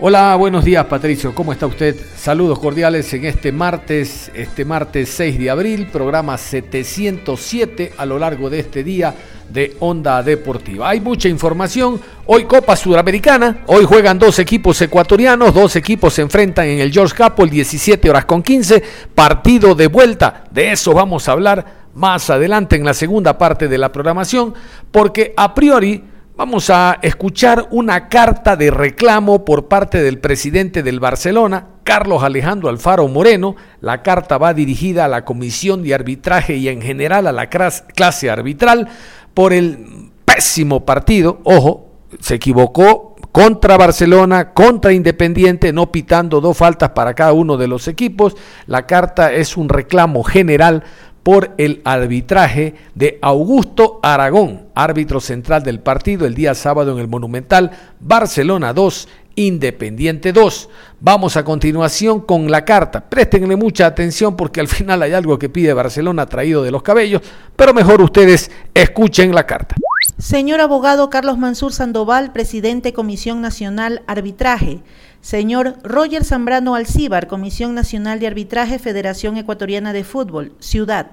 Hola, buenos días Patricio, ¿cómo está usted? Saludos cordiales en este martes, este martes 6 de abril, programa 707 a lo largo de este día de Onda Deportiva. Hay mucha información. Hoy Copa Sudamericana. Hoy juegan dos equipos ecuatorianos. Dos equipos se enfrentan en el George Capel 17 horas con 15. Partido de vuelta. De eso vamos a hablar más adelante en la segunda parte de la programación. Porque a priori vamos a escuchar una carta de reclamo por parte del presidente del Barcelona, Carlos Alejandro Alfaro Moreno. La carta va dirigida a la Comisión de Arbitraje y en general a la clase arbitral por el pésimo partido, ojo, se equivocó contra Barcelona, contra Independiente, no pitando dos faltas para cada uno de los equipos. La carta es un reclamo general por el arbitraje de Augusto Aragón, árbitro central del partido el día sábado en el Monumental, Barcelona 2, Independiente 2. Vamos a continuación con la carta. Préstenle mucha atención porque al final hay algo que pide Barcelona traído de los cabellos, pero mejor ustedes escuchen la carta. Señor abogado Carlos Mansur Sandoval, presidente Comisión Nacional Arbitraje. Señor Roger Zambrano Alcíbar, Comisión Nacional de Arbitraje, Federación Ecuatoriana de Fútbol, Ciudad.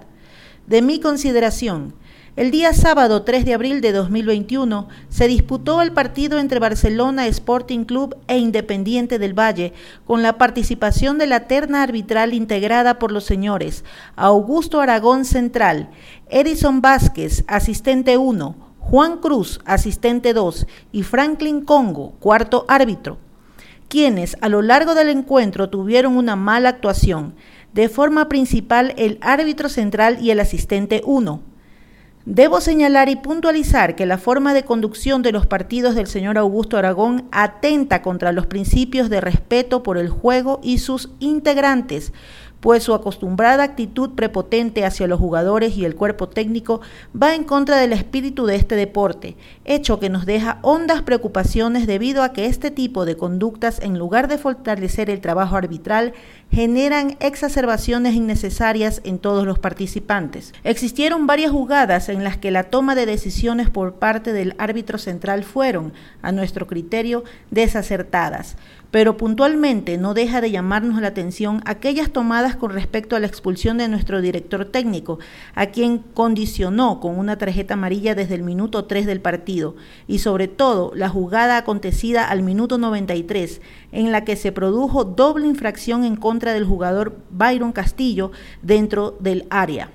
De mi consideración, el día sábado 3 de abril de 2021 se disputó el partido entre Barcelona Sporting Club e Independiente del Valle, con la participación de la terna arbitral integrada por los señores Augusto Aragón Central, Edison Vázquez, asistente 1, Juan Cruz, asistente 2 y Franklin Congo, cuarto árbitro, quienes a lo largo del encuentro tuvieron una mala actuación, de forma principal el árbitro central y el asistente 1 Debo señalar y puntualizar que la forma de conducción de los partidos del señor Augusto Aragón atenta contra los principios de respeto por el juego y sus integrantes, pues su acostumbrada actitud prepotente hacia los jugadores y el cuerpo técnico va en contra del espíritu de este deporte, hecho que nos deja hondas preocupaciones debido a que este tipo de conductas, en lugar de fortalecer el trabajo arbitral, generan exacerbaciones innecesarias en todos los participantes. Existieron varias jugadas en las que la toma de decisiones por parte del árbitro central fueron, a nuestro criterio, desacertadas pero puntualmente no deja de llamarnos la atención aquellas tomadas con respecto a la expulsión de nuestro director técnico, a quien condicionó con una tarjeta amarilla desde el minuto 3 del partido, y sobre todo la jugada acontecida al minuto 93, en la que se produjo doble infracción en contra del jugador Byron Castillo dentro del área.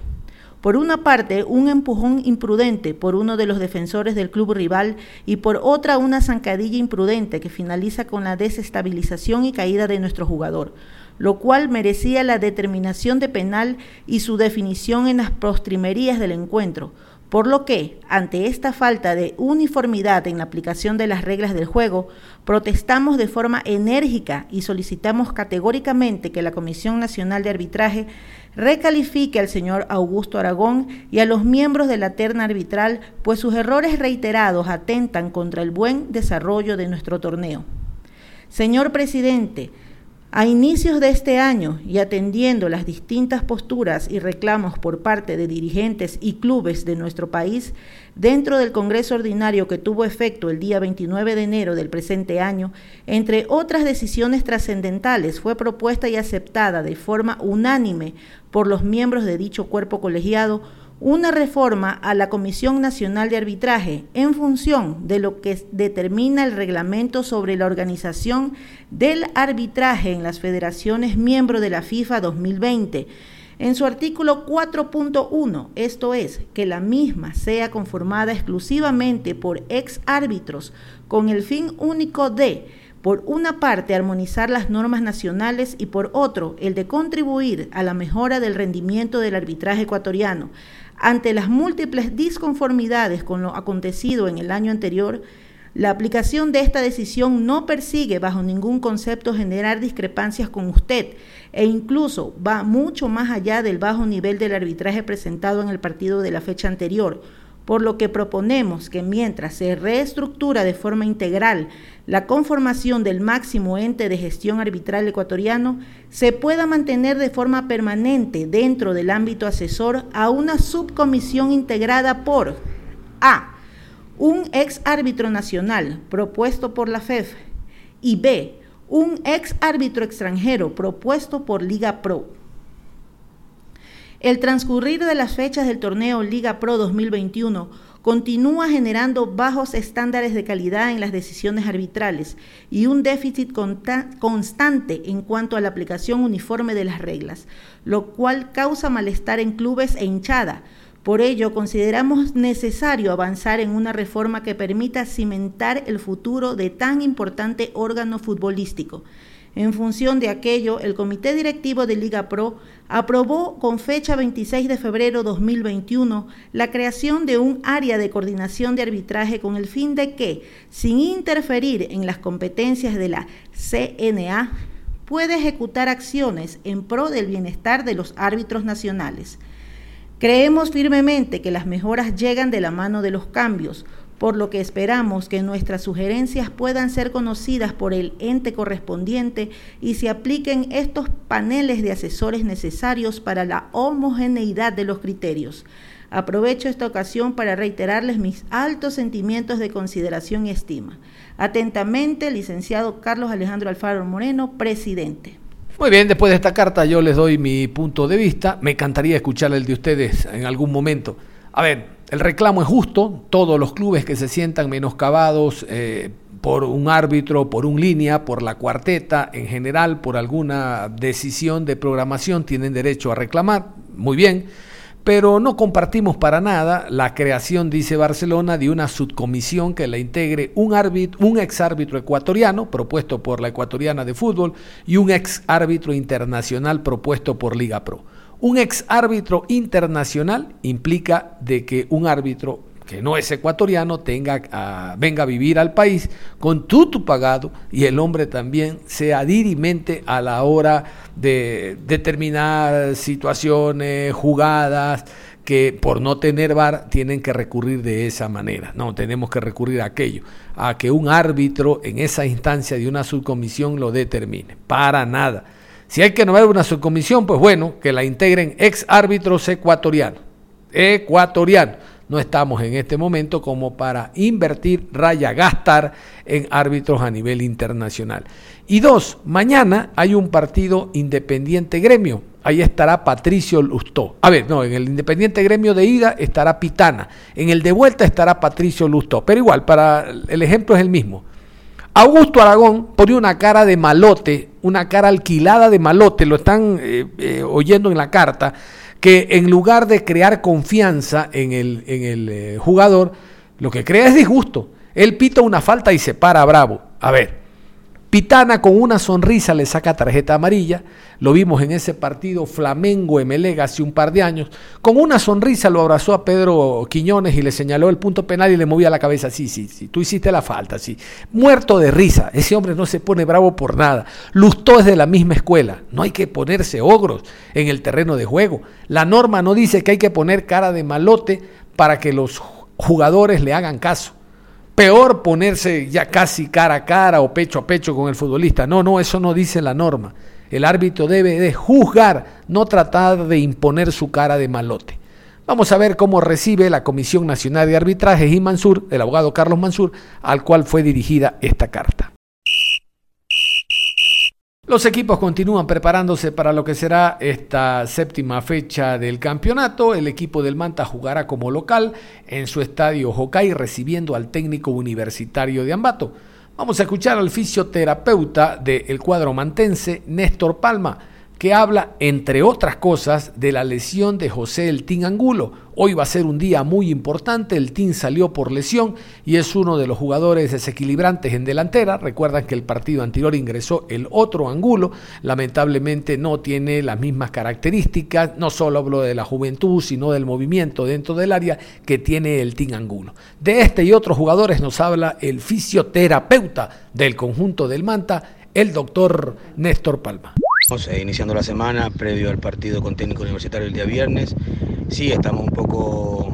Por una parte, un empujón imprudente por uno de los defensores del club rival y por otra una zancadilla imprudente que finaliza con la desestabilización y caída de nuestro jugador, lo cual merecía la determinación de penal y su definición en las postrimerías del encuentro. Por lo que, ante esta falta de uniformidad en la aplicación de las reglas del juego, protestamos de forma enérgica y solicitamos categóricamente que la Comisión Nacional de Arbitraje recalifique al señor Augusto Aragón y a los miembros de la terna arbitral, pues sus errores reiterados atentan contra el buen desarrollo de nuestro torneo. Señor presidente, a inicios de este año y atendiendo las distintas posturas y reclamos por parte de dirigentes y clubes de nuestro país, dentro del Congreso Ordinario que tuvo efecto el día 29 de enero del presente año, entre otras decisiones trascendentales, fue propuesta y aceptada de forma unánime por los miembros de dicho cuerpo colegiado una reforma a la Comisión Nacional de Arbitraje en función de lo que determina el reglamento sobre la organización del arbitraje en las federaciones miembros de la FIFA 2020. En su artículo 4.1, esto es, que la misma sea conformada exclusivamente por ex árbitros con el fin único de por una parte, armonizar las normas nacionales y por otro, el de contribuir a la mejora del rendimiento del arbitraje ecuatoriano. Ante las múltiples disconformidades con lo acontecido en el año anterior, la aplicación de esta decisión no persigue bajo ningún concepto generar discrepancias con usted e incluso va mucho más allá del bajo nivel del arbitraje presentado en el partido de la fecha anterior por lo que proponemos que mientras se reestructura de forma integral la conformación del máximo ente de gestión arbitral ecuatoriano, se pueda mantener de forma permanente dentro del ámbito asesor a una subcomisión integrada por A. Un ex árbitro nacional propuesto por la FEF y B. Un ex árbitro extranjero propuesto por Liga Pro. El transcurrir de las fechas del torneo Liga Pro 2021 continúa generando bajos estándares de calidad en las decisiones arbitrales y un déficit constante en cuanto a la aplicación uniforme de las reglas, lo cual causa malestar en clubes e hinchada. Por ello, consideramos necesario avanzar en una reforma que permita cimentar el futuro de tan importante órgano futbolístico. En función de aquello, el Comité Directivo de Liga Pro aprobó con fecha 26 de febrero 2021 la creación de un área de coordinación de arbitraje con el fin de que, sin interferir en las competencias de la CNA, pueda ejecutar acciones en pro del bienestar de los árbitros nacionales. Creemos firmemente que las mejoras llegan de la mano de los cambios, por lo que esperamos que nuestras sugerencias puedan ser conocidas por el ente correspondiente y se apliquen estos paneles de asesores necesarios para la homogeneidad de los criterios. Aprovecho esta ocasión para reiterarles mis altos sentimientos de consideración y estima. Atentamente, licenciado Carlos Alejandro Alfaro Moreno, presidente. Muy bien, después de esta carta yo les doy mi punto de vista. Me encantaría escuchar el de ustedes en algún momento. A ver, el reclamo es justo, todos los clubes que se sientan menoscabados eh, por un árbitro, por un línea, por la cuarteta, en general, por alguna decisión de programación, tienen derecho a reclamar, muy bien, pero no compartimos para nada la creación, dice Barcelona, de una subcomisión que la integre un, árbitro, un ex árbitro ecuatoriano, propuesto por la ecuatoriana de fútbol, y un ex árbitro internacional propuesto por Liga Pro. Un ex árbitro internacional implica de que un árbitro que no es ecuatoriano tenga ah, venga a vivir al país con tutu pagado y el hombre también sea dirimente a la hora de determinar situaciones, jugadas que por no tener VAR tienen que recurrir de esa manera. No, tenemos que recurrir a aquello, a que un árbitro en esa instancia de una subcomisión lo determine. Para nada. Si hay que nombrar una subcomisión, pues bueno, que la integren ex árbitros ecuatorianos. Ecuatorianos. No estamos en este momento como para invertir, raya, gastar en árbitros a nivel internacional. Y dos, mañana hay un partido independiente gremio. Ahí estará Patricio Lustó. A ver, no, en el Independiente Gremio de ida estará Pitana. En el de vuelta estará Patricio Lustó. Pero igual, para el ejemplo es el mismo. Augusto Aragón pone una cara de malote, una cara alquilada de malote, lo están eh, eh, oyendo en la carta, que en lugar de crear confianza en el, en el eh, jugador, lo que crea es disgusto. Él pita una falta y se para bravo. A ver, Pitana con una sonrisa le saca tarjeta amarilla. Lo vimos en ese partido Flamengo Emelega hace un par de años. Con una sonrisa lo abrazó a Pedro Quiñones y le señaló el punto penal y le movía la cabeza. Sí, sí, sí, tú hiciste la falta, sí. Muerto de risa. Ese hombre no se pone bravo por nada. Lustó es de la misma escuela. No hay que ponerse ogros en el terreno de juego. La norma no dice que hay que poner cara de malote para que los jugadores le hagan caso peor ponerse ya casi cara a cara o pecho a pecho con el futbolista. No, no, eso no dice la norma. El árbitro debe de juzgar, no tratar de imponer su cara de malote. Vamos a ver cómo recibe la Comisión Nacional de Arbitrajes y Mansur, el abogado Carlos Mansur, al cual fue dirigida esta carta. Los equipos continúan preparándose para lo que será esta séptima fecha del campeonato. El equipo del Manta jugará como local en su estadio Hokai recibiendo al técnico universitario de Ambato. Vamos a escuchar al fisioterapeuta del cuadro mantense, Néstor Palma que habla, entre otras cosas, de la lesión de José El Tin Angulo. Hoy va a ser un día muy importante, el Tin salió por lesión y es uno de los jugadores desequilibrantes en delantera. Recuerdan que el partido anterior ingresó el otro Angulo, lamentablemente no tiene las mismas características, no solo hablo de la juventud, sino del movimiento dentro del área que tiene el Tin Angulo. De este y otros jugadores nos habla el fisioterapeuta del conjunto del Manta, el doctor Néstor Palma. Eh, iniciando la semana previo al partido con técnico universitario el día viernes. Sí, estamos un poco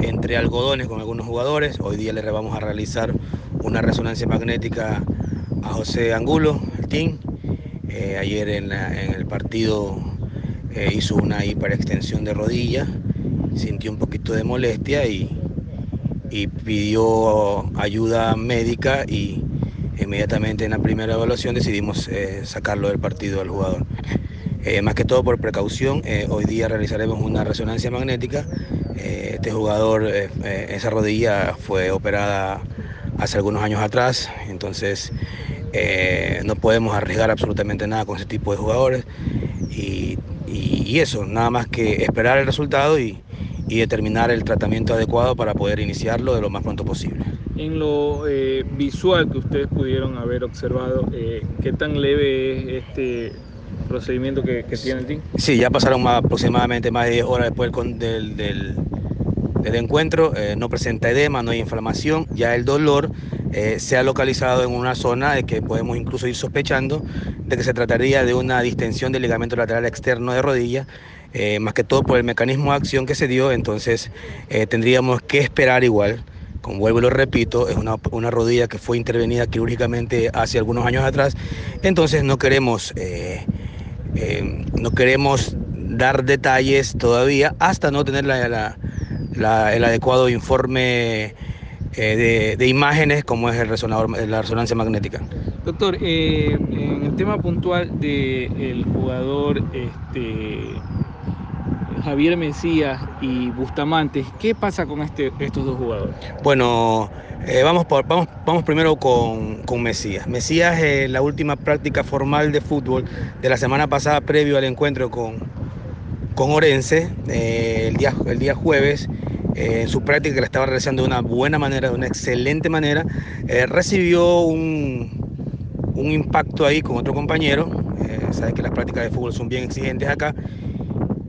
entre algodones con algunos jugadores. Hoy día le vamos a realizar una resonancia magnética a José Angulo, el team. Eh, ayer en, el partido eh, hizo una hiperextensión de rodilla, sintió un poquito de molestia y, y pidió ayuda médica y inmediatamente en la primera evaluación decidimos eh, sacarlo del partido al jugador. Eh, más que todo por precaución, eh, hoy día realizaremos una resonancia magnética. este jugador, esa rodilla fue operada hace algunos años atrás, entonces no podemos arriesgar absolutamente nada con ese tipo de jugadores. Y, eso, nada más que esperar el resultado y, y determinar el tratamiento adecuado para poder iniciarlo de lo más pronto posible. En lo eh, visual que ustedes pudieron haber observado, eh, ¿qué tan leve es este procedimiento que, tiene el team? Sí, ya pasaron aproximadamente más de 10 horas después del, del, encuentro, eh, no presenta edema, no hay inflamación, ya el dolor se ha localizado en una zona de que podemos incluso ir sospechando de que se trataría de una distensión del ligamento lateral externo de rodilla eh, más que todo por el mecanismo de acción que se dio, entonces tendríamos que esperar igual. Como vuelvo y lo repito, es una, rodilla que fue intervenida quirúrgicamente hace algunos años atrás, entonces no queremos, eh, no queremos dar detalles todavía hasta no tener el adecuado informe de, imágenes como es el resonador, la resonancia magnética. Doctor, en el tema puntual del jugador este, Javier Mesías y Bustamante, ¿qué pasa con este, estos dos jugadores? Bueno, eh, vamos, vamos, vamos primero con, Mesías. Mesías, en la última práctica formal de fútbol de la semana pasada, previo al encuentro con, con Orense, eh, el, día, el día jueves, eh, en su práctica que la estaba realizando de una buena manera, de una excelente manera, recibió un, un impacto ahí con otro compañero. Sabes que las prácticas de fútbol son bien exigentes acá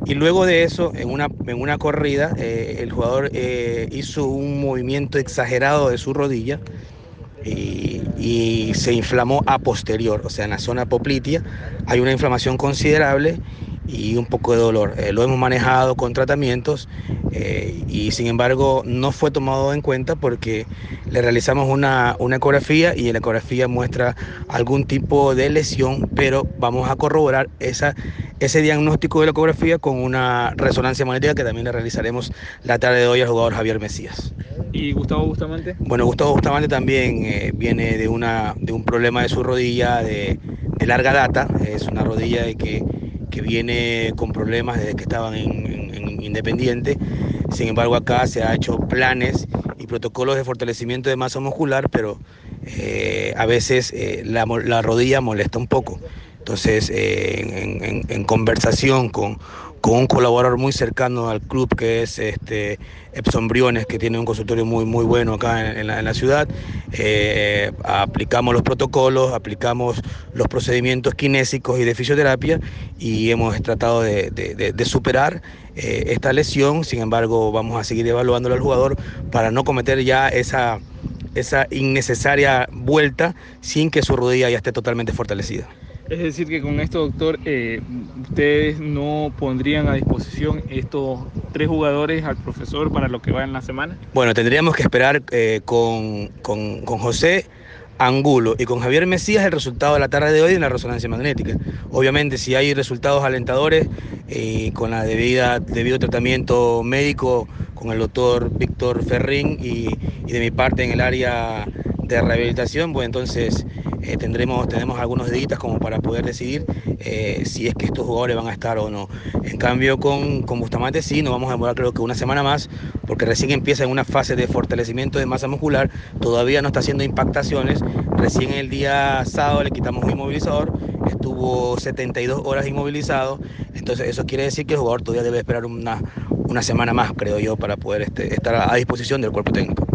y luego de eso, en una, en una corrida, eh, el jugador eh, hizo un movimiento exagerado de su rodilla y, y, se inflamó a posterior, o sea, en la zona poplitea hay una inflamación considerable y un poco de dolor. Eh, lo hemos manejado con tratamientos eh, y sin embargo no fue tomado en cuenta porque le realizamos una, una ecografía y la ecografía muestra algún tipo de lesión, pero vamos a corroborar esa, ese diagnóstico de la ecografía con una resonancia magnética que también le realizaremos la tarde de hoy al jugador Javier Mesías. ¿Y Gustavo Bustamante? Bueno, Gustavo Bustamante también eh, viene de, una, de un problema de su rodilla de, de larga data, es una rodilla de que que viene con problemas desde que estaban en, Independiente. Sin embargo, acá se ha hecho planes y protocolos de fortalecimiento de masa muscular, pero eh, a veces eh, la, la, rodilla molesta un poco. Entonces, eh, en, conversación con, con un colaborador muy cercano al club que es este Epson Briones, que tiene un consultorio muy, muy bueno acá en, la, ciudad. Eh, aplicamos los protocolos, aplicamos los procedimientos kinésicos y de fisioterapia y hemos tratado de, superar eh, esta lesión. Sin embargo, vamos a seguir evaluándolo al jugador para no cometer ya esa, esa innecesaria vuelta sin que su rodilla ya esté totalmente fortalecida. Es decir, que con esto, doctor, eh, ustedes no pondrían a disposición estos tres jugadores al profesor para lo que va en la semana. Bueno, tendríamos que esperar eh, con, con, José Angulo y con Javier Mesías el resultado de la tarde de hoy en la resonancia magnética. Obviamente, si hay resultados alentadores eh, con la debida debido tratamiento médico con el doctor Víctor Ferrín y, y de mi parte en el área de rehabilitación, pues entonces eh, tendremos, tenemos algunos deditas como para poder decidir eh, si es que estos jugadores van a estar o no. En cambio con, con Bustamante sí, nos vamos a demorar creo que una semana más, porque recién empieza en una fase de fortalecimiento de masa muscular, todavía no está haciendo impactaciones, recién el día sábado le quitamos un inmovilizador, estuvo 72 horas inmovilizado, entonces eso quiere decir que el jugador todavía debe esperar una, una semana más, creo yo, para poder este, estar a disposición del cuerpo técnico.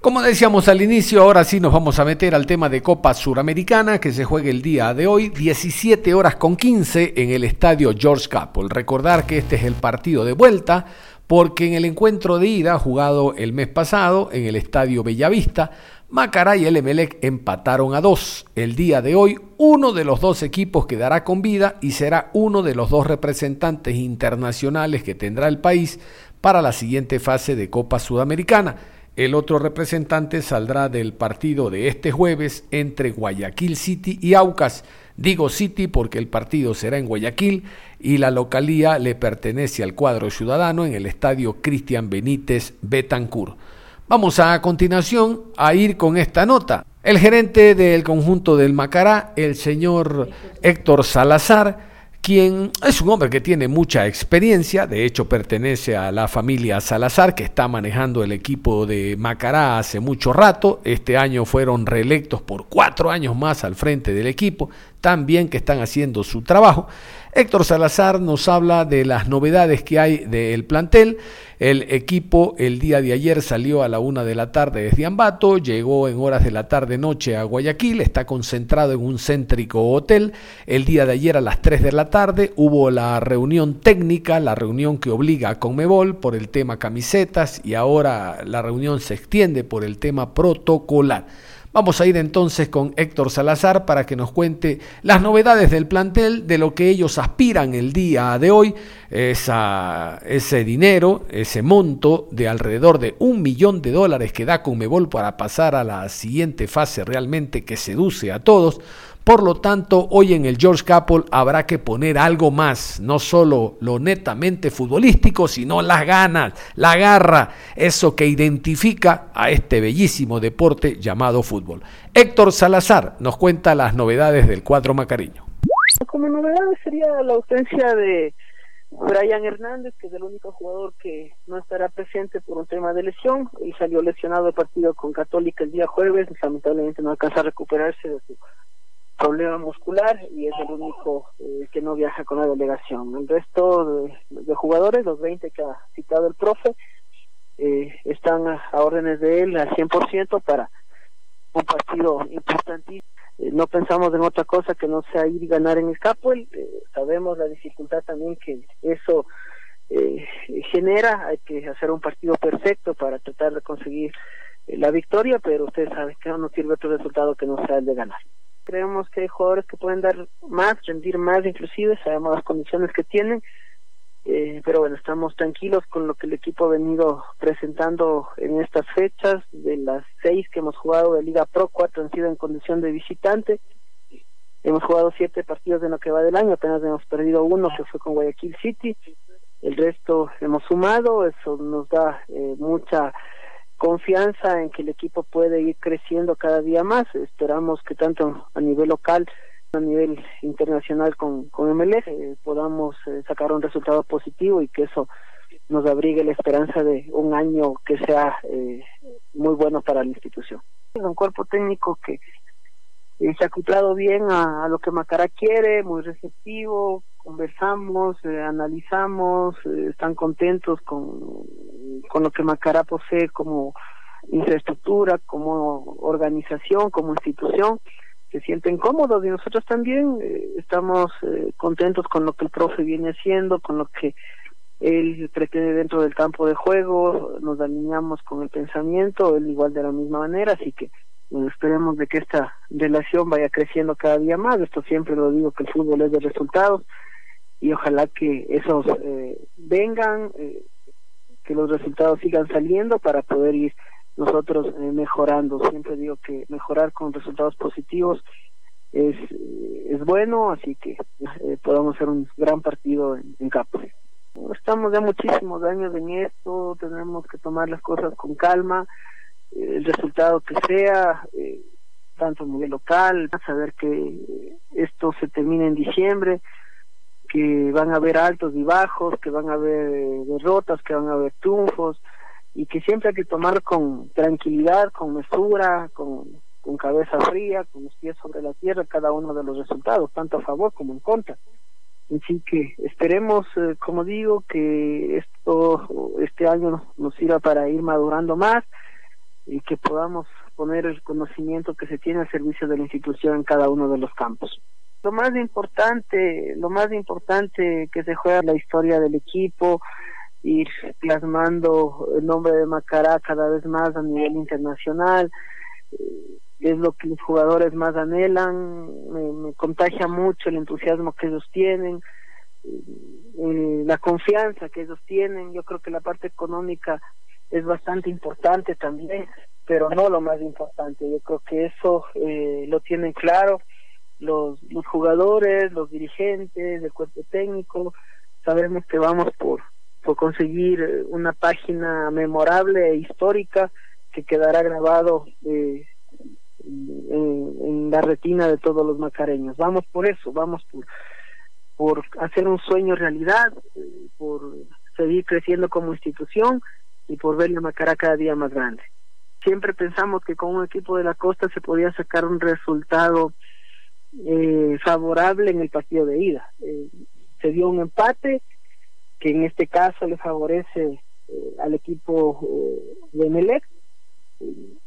Como decíamos al inicio, ahora sí nos vamos a meter al tema de Copa Suramericana que se juega el día de hoy, 17 horas con 15 en el estadio George Capel. Recordar que este es el partido de vuelta porque en el encuentro de ida jugado el mes pasado en el estadio Bellavista, Macará y el Emelec empataron a dos. El día de hoy, uno de los dos equipos quedará con vida y será uno de los dos representantes internacionales que tendrá el país para la siguiente fase de Copa Sudamericana. El otro representante saldrá del partido de este jueves entre Guayaquil City y Aucas. Digo City porque el partido será en Guayaquil y la localía le pertenece al cuadro ciudadano en el estadio Cristian Benítez Betancourt. Vamos a, a continuación a ir con esta nota. El gerente del conjunto del Macará, el señor Héctor Salazar, quien es un hombre que tiene mucha experiencia, de hecho pertenece a la familia Salazar, que está manejando el equipo de Macará hace mucho rato, este año fueron reelectos por cuatro años más al frente del equipo, también que están haciendo su trabajo. Héctor Salazar nos habla de las novedades que hay del plantel. El equipo el día de ayer salió a la una de la tarde desde Ambato, llegó en horas de la tarde-noche a Guayaquil, está concentrado en un céntrico hotel. El día de ayer a las 3 de la tarde hubo la reunión técnica, la reunión que obliga a Conmebol por el tema camisetas y ahora la reunión se extiende por el tema protocolar. Vamos a ir entonces con Héctor Salazar para que nos cuente las novedades del plantel, de lo que ellos aspiran el día de hoy, esa, ese dinero, ese monto de alrededor de un millón de dólares que da Conmebol para pasar a la siguiente fase realmente que seduce a todos. Por lo tanto, hoy en el George Capel habrá que poner algo más, no solo lo netamente futbolístico, sino las ganas, la garra, eso que identifica a este bellísimo deporte llamado fútbol. Héctor Salazar nos cuenta las novedades del cuadro macareño. Como novedades sería la ausencia de Brian Hernández, que es el único jugador que no estará presente por un tema de lesión y salió lesionado el partido con Católica el día jueves, lamentablemente no alcanza a recuperarse de su problema muscular y es el único eh, que no viaja con la delegación. El resto de, jugadores, los 20 que ha citado el profe, eh, están a, órdenes de él al 100% para un partido importantísimo. Eh, no pensamos en otra cosa que no sea ir y ganar en el Capuel. sabemos la dificultad también que eso genera. Hay que hacer un partido perfecto para tratar de conseguir la victoria, pero ustedes saben que no sirve otro resultado que no sea el de ganar creemos que hay jugadores que pueden dar más, rendir más inclusive, sabemos las condiciones que tienen, eh, pero bueno, estamos tranquilos con lo que el equipo ha venido presentando en estas fechas, de las seis que hemos jugado de Liga Pro, cuatro han sido en condición de visitante, hemos jugado siete partidos en lo que va del año, apenas hemos perdido uno que fue con Guayaquil City, el resto hemos sumado, eso nos da eh, mucha confianza en que el equipo puede ir creciendo cada día más. Esperamos que tanto a nivel local, a nivel internacional con, con MLF eh, podamos eh, sacar un resultado positivo y que eso nos abrigue la esperanza de un año que sea eh, muy bueno para la institución. Es un cuerpo técnico que se ha acoplado bien a, lo que Macará quiere, muy receptivo, conversamos, analizamos, están contentos con, con lo que Macará posee como infraestructura, como organización, como institución, se sienten cómodos y nosotros también eh, estamos contentos con lo que el profe viene haciendo, con lo que él pretende dentro del campo de juego, nos alineamos con el pensamiento, él igual de la misma manera, así que esperemos de que esta relación vaya creciendo cada día más, esto siempre lo digo que el fútbol es de resultados, y ojalá que esos eh, vengan, eh, que los resultados sigan saliendo para poder ir nosotros eh, mejorando. Siempre digo que mejorar con resultados positivos es, es bueno, así que podamos hacer un gran partido en, en Capo. Estamos ya muchísimos años en esto, tenemos que tomar las cosas con calma, el resultado que sea, tanto a nivel local, saber que esto se termina en diciembre, que van a haber altos y bajos, que van a haber derrotas, que van a haber triunfos, y que siempre hay que tomar con tranquilidad, con mesura, con, con cabeza fría, con los pies sobre la tierra cada uno de los resultados, tanto a favor como en contra. Así que esperemos, eh, como digo, que esto este año nos sirva para ir madurando más y que podamos poner el conocimiento que se tiene al servicio de la institución en cada uno de los campos. Lo más importante, lo más importante que se juega la historia del equipo, ir plasmando el nombre de Macará cada vez más a nivel internacional, eh, es lo que los jugadores más anhelan, me, contagia mucho el entusiasmo que ellos tienen, eh, la confianza que ellos tienen, yo creo que la parte económica es bastante importante también, pero no lo más importante, yo creo que eso eh, lo tienen claro los, los jugadores, los dirigentes, el cuerpo técnico, sabemos que vamos por, por conseguir una página memorable e histórica que quedará grabado eh, en, la retina de todos los macareños. Vamos por eso, vamos por, por hacer un sueño realidad, eh, por seguir creciendo como institución y por ver la Macará cada día más grande. Siempre pensamos que con un equipo de la costa se podía sacar un resultado eh, favorable en el partido de ida. Eh, se dio un empate que en este caso le favorece eh, al equipo de Melec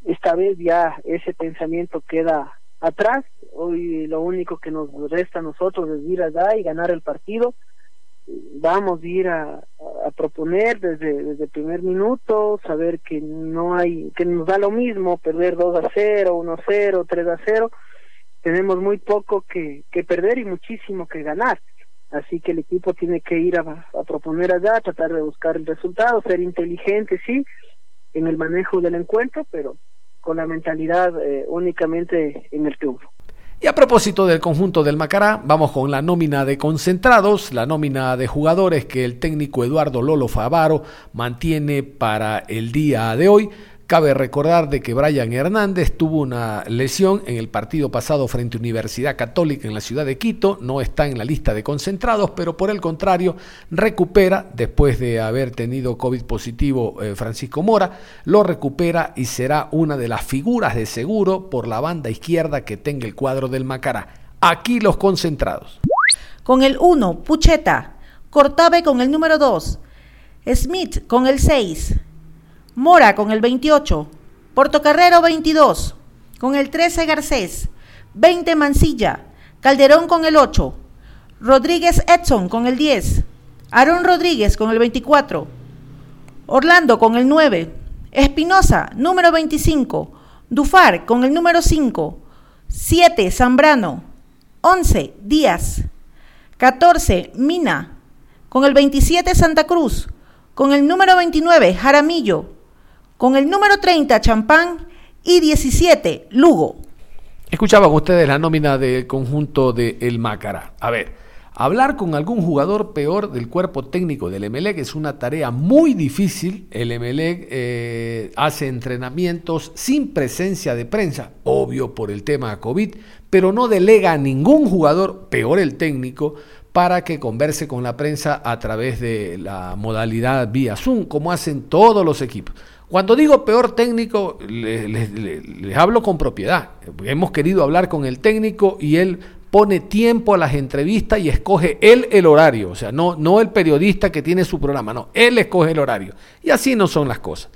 esta vez ya ese pensamiento queda atrás. Hoy lo único que nos resta a nosotros es ir allá y ganar el partido. Vamos a ir a, proponer desde, desde el primer minuto, saber que no hay, que nos da lo mismo perder 2 a 0, 1 a 0, 3 a 0. Tenemos muy poco que, que perder y muchísimo que ganar. Así que el equipo tiene que ir a, proponer allá, tratar de buscar el resultado, ser inteligente, sí, en el manejo del encuentro, pero con la mentalidad eh, únicamente en el triunfo. Y a propósito del conjunto del Macará, vamos con la nómina de concentrados, la nómina de jugadores que el técnico Eduardo Lolo Favaro mantiene para el día de hoy. Cabe recordar de que Brian Hernández tuvo una lesión en el partido pasado frente a Universidad Católica en la ciudad de Quito, no está en la lista de concentrados, pero por el contrario recupera, después de haber tenido COVID positivo eh, Francisco Mora, lo recupera y será una de las figuras de seguro por la banda izquierda que tenga el cuadro del Macará. Aquí los concentrados. Con el 1, Pucheta, Cortabe con el número 2, Smith con el 6, Mora con el 28, Portocarrero 22, con el 13 Garcés, 20 Mancilla, Calderón con el 8, Rodríguez Edson con el 10, Aarón Rodríguez con el 24, Orlando con el 9, Espinosa número 25, Dufar con el número 5, 7 Zambrano, 11 Díaz, 14 Mina, con el 27 Santa Cruz, con el número 29 Jaramillo, con el número 30 Champán y 17 Lugo. Escuchaban ustedes la nómina del conjunto de El Mácara. A ver, hablar con algún jugador peor del cuerpo técnico del Emelec es una tarea muy difícil. El Emelec eh, hace entrenamientos sin presencia de prensa, obvio por el tema COVID, pero no delega a ningún jugador, peor el técnico, para que converse con la prensa a través de la modalidad vía Zoom, como hacen todos los equipos. Cuando digo peor técnico, les, hablo con propiedad. Hemos querido hablar con el técnico y él pone tiempo a las entrevistas y escoge él el horario. O sea, no, no el periodista que tiene su programa, no, él escoge el horario. Y así no son las cosas.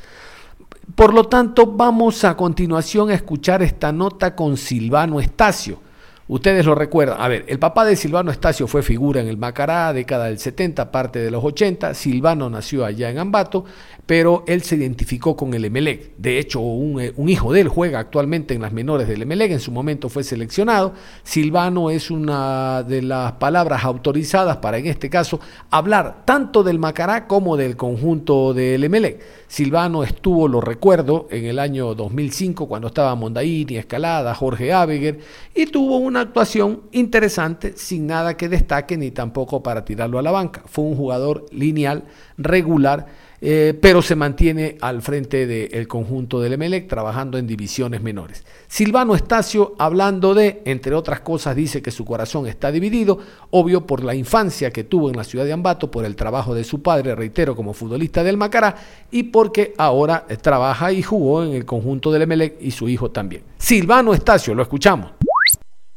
Por lo tanto, vamos a continuación a escuchar esta nota con Silvano Estacio. Ustedes lo recuerdan. A ver, el papá de Silvano Estacio fue figura en el Macará, década del 70, parte de los 80. Silvano nació allá en Ambato pero él se identificó con el Emelec. De hecho, eh, un, hijo de él juega actualmente en las menores del Emelec, en su momento fue seleccionado. Silvano es una de las palabras autorizadas para, en este caso, hablar tanto del Macará como del conjunto del Emelec. Silvano estuvo, lo recuerdo, en el año 2005 cuando estaba Mondaini, Escalada, Jorge Abeguer, y tuvo una actuación interesante, sin nada que destaque ni tampoco para tirarlo a la banca. Fue un jugador lineal, regular eh, pero se mantiene al frente del conjunto del Emelec trabajando en divisiones menores. Silvano Estacio, hablando de, entre otras cosas, dice que su corazón está dividido, obvio por la infancia que tuvo en la ciudad de Ambato, por el trabajo de su padre, reitero, como futbolista del Macará, y porque ahora trabaja y jugó en el conjunto del Emelec y su hijo también. Silvano Estacio, lo escuchamos.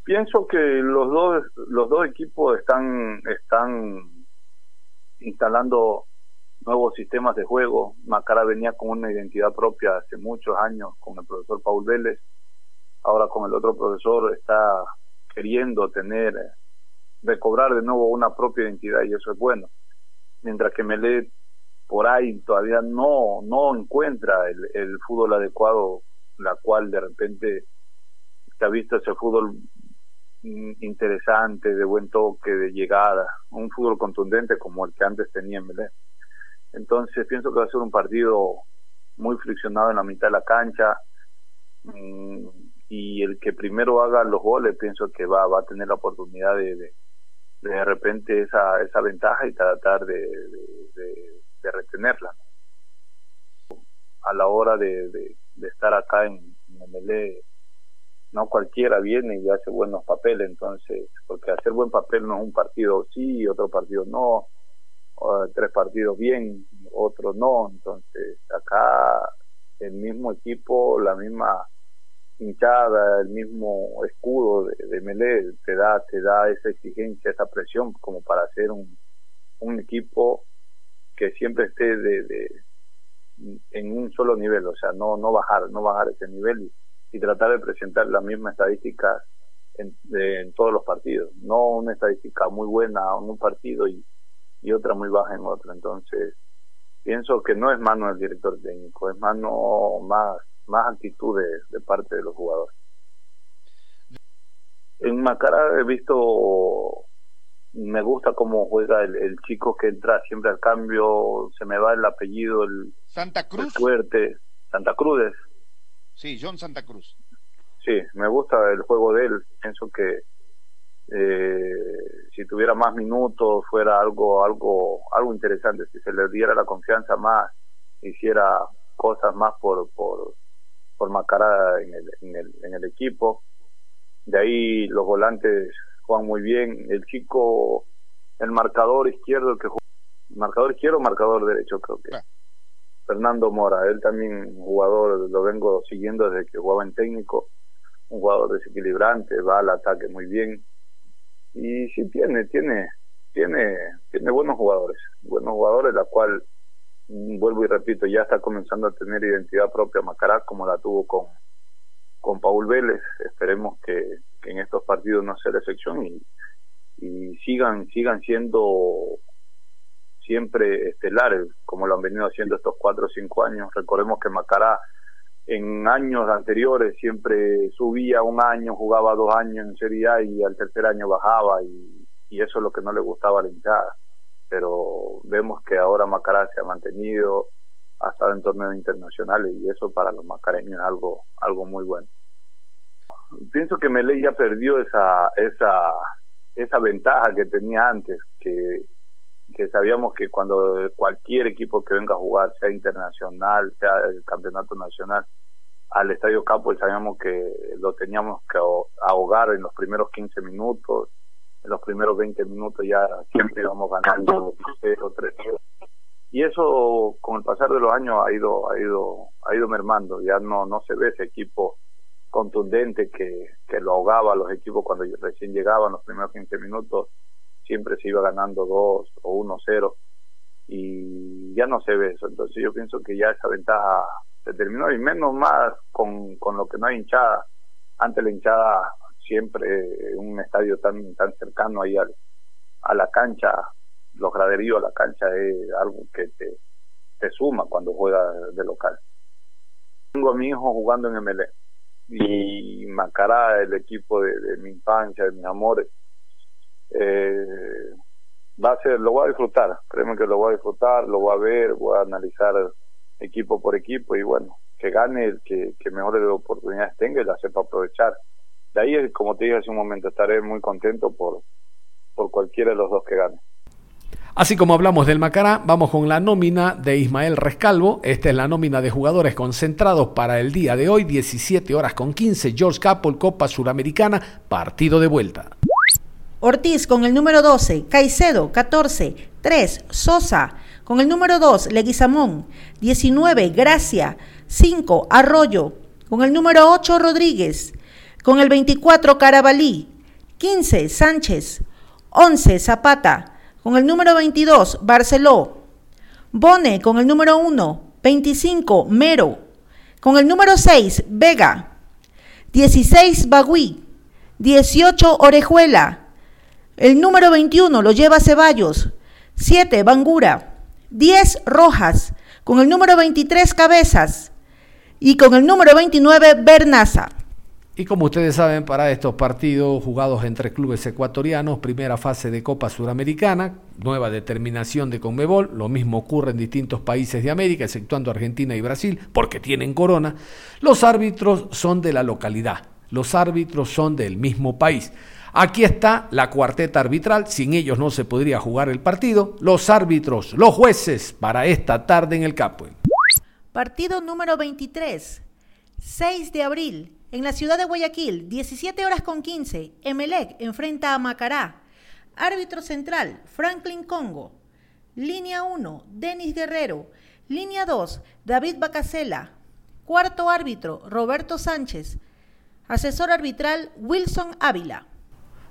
Pienso que los dos, los dos equipos están, están instalando nuevos sistemas de juego. Macara venía con una identidad propia hace muchos años con el profesor Paul Vélez. Ahora con el otro profesor está queriendo tener, recobrar de nuevo una propia identidad y eso es bueno. Mientras que Melé por ahí todavía no, no encuentra el, fútbol adecuado, la cual de repente se ha visto ese fútbol interesante, de buen toque, de llegada, un fútbol contundente como el que antes tenía en Melé. Entonces pienso que va a ser un partido muy friccionado en la mitad de la cancha mm, y el que primero haga los goles pienso que va, va a tener la oportunidad de, de, de, repente esa, esa ventaja y tratar de, de, retenerla. A la hora de, de, estar acá en, en MLE, no cualquiera viene y hace buenos papeles, entonces, porque hacer buen papel no es un partido sí y otro partido no, tres partidos bien, otros no. Entonces, acá el mismo equipo, la misma hinchada, el mismo escudo de, de Melé te da, te da esa exigencia, esa presión como para hacer un, un equipo que siempre esté de, de, en un solo nivel, o sea, no, no bajar, no bajar ese nivel y, y tratar de presentar la misma estadística en, en todos los partidos, no una estadística muy buena en un partido y, y otra muy baja en otro. Entonces, pienso que no es mano del director técnico, es mano más, más actitud de, parte de los jugadores. En Macara he visto, me gusta cómo juega el, chico que entra siempre al cambio, se me va el apellido, el Santa Cruz. fuerte, Santa Cruz. Sí, John Santa Cruz. Sí, me gusta el juego de él, pienso que eh, si tuviera más minutos fuera algo algo algo interesante. Si se le diera la confianza más hiciera cosas más por por por Macara en el, en el en el equipo. De ahí los volantes juegan muy bien. El chico el marcador izquierdo que juega, marcador izquierdo marcador derecho creo que Fernando Mora él también jugador lo vengo siguiendo desde que jugaba en técnico. Un jugador desequilibrante va al ataque muy bien y sí tiene, tiene, tiene, tiene buenos jugadores, buenos jugadores, la cual, mm, vuelvo y repito, ya está comenzando a tener identidad propia Macará, como la tuvo con, con Paul Vélez. Esperemos que, en estos partidos no sea la excepción y, y sigan, sigan siendo siempre estelares, como lo han venido haciendo estos cuatro o cinco años. Recordemos que Macará en años anteriores siempre subía un año, jugaba dos años en Serie A y al tercer año bajaba y, eso es lo que no le gustaba a la hinchada. Pero vemos que ahora Macará se ha mantenido, ha estado en torneos internacionales y eso para los macareños es algo, algo muy bueno. Pienso que Melé ya perdió esa, esa, esa ventaja que tenía antes, que que sabíamos que cuando cualquier equipo que venga a jugar, sea internacional, sea el campeonato nacional, al Estadio Capo, sabíamos que lo teníamos que ahogar en los primeros 15 minutos, en los primeros 20 minutos ya siempre íbamos ganando 0, 3 y eso con el pasar de los años ha ido ha ido ha ido mermando. Ya no no se ve ese equipo contundente que, que lo ahogaba a los equipos cuando recién llegaban los primeros 15 minutos siempre se iba ganando 2 o 1-0 y ya no se ve eso. Entonces yo pienso que ya esa ventaja se terminó y menos más con, con lo que no hay hinchada. Antes la hinchada siempre un estadio tan tan cercano ahí al, a la cancha, los graderíos a la cancha es algo que te, te suma cuando juegas de local. Tengo a mi hijo jugando en MLE y Macará, el equipo de mi infancia, de mis amores, eh, va a ser, lo voy a disfrutar, créeme que lo voy a disfrutar, lo voy a ver, voy a analizar equipo por equipo y bueno, que gane que, que mejores oportunidades tenga y la sepa aprovechar. de ahí, como te dije hace un momento, estaré muy contento por, por cualquiera de los dos que gane. Así como hablamos del Macará, vamos con la nómina de Ismael Rescalvo. Esta es la nómina de jugadores concentrados para el día de hoy, 17 horas con 15. George Capel, Copa Suramericana, partido de vuelta. Ortiz con el número 12, Caicedo 14, 3, Sosa con el número 2, Leguizamón, 19, Gracia, 5, Arroyo, con el número 8, Rodríguez, con el 24, Carabalí, 15, Sánchez, 11, Zapata, con el número 22, Barceló, Bone con el número 1, 25, Mero, con el número 6, Vega, 16, Bagui, 18, Orejuela, el número 21 lo lleva Ceballos, 7, Bangura, 10, Rojas, con el número 23, Cabezas, y con el número 29, Bernaza. Y como ustedes saben, para estos partidos jugados entre clubes ecuatorianos, primera fase de Copa Suramericana, nueva determinación de Conmebol, lo mismo ocurre en distintos países de América, exceptuando Argentina y Brasil, porque tienen corona, los árbitros son de la localidad, los árbitros son del mismo país. Aquí está la cuarteta arbitral, sin ellos no se podría jugar el partido, los árbitros, los jueces para esta tarde en el Capo. Partido número 23, 6 de abril, en la ciudad de Guayaquil, 17 horas con 15, Emelec enfrenta a Macará. Árbitro central, Franklin Congo. Línea 1, Denis Guerrero. Línea 2, David Bacasela. Cuarto árbitro, Roberto Sánchez. Asesor arbitral, Wilson Ávila.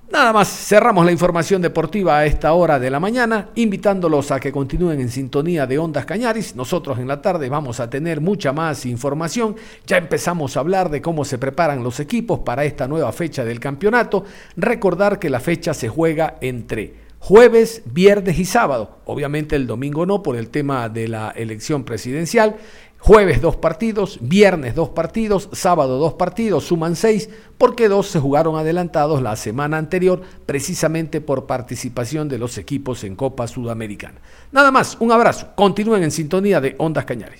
Nada más, cerramos la información deportiva a esta hora de la mañana, invitándolos a que continúen en sintonía de Ondas Cañaris. Nosotros en la tarde vamos a tener mucha más información. Ya empezamos a hablar de cómo se preparan los equipos para esta nueva fecha del campeonato. Recordar que la fecha se juega entre jueves, viernes y sábado. Obviamente el domingo no por el tema de la elección presidencial. Jueves dos partidos, viernes dos partidos, sábado dos partidos, suman seis, porque dos se jugaron adelantados la semana anterior, precisamente por participación de los equipos en Copa Sudamericana. Nada más, un abrazo, continúen en sintonía de Ondas Cañares.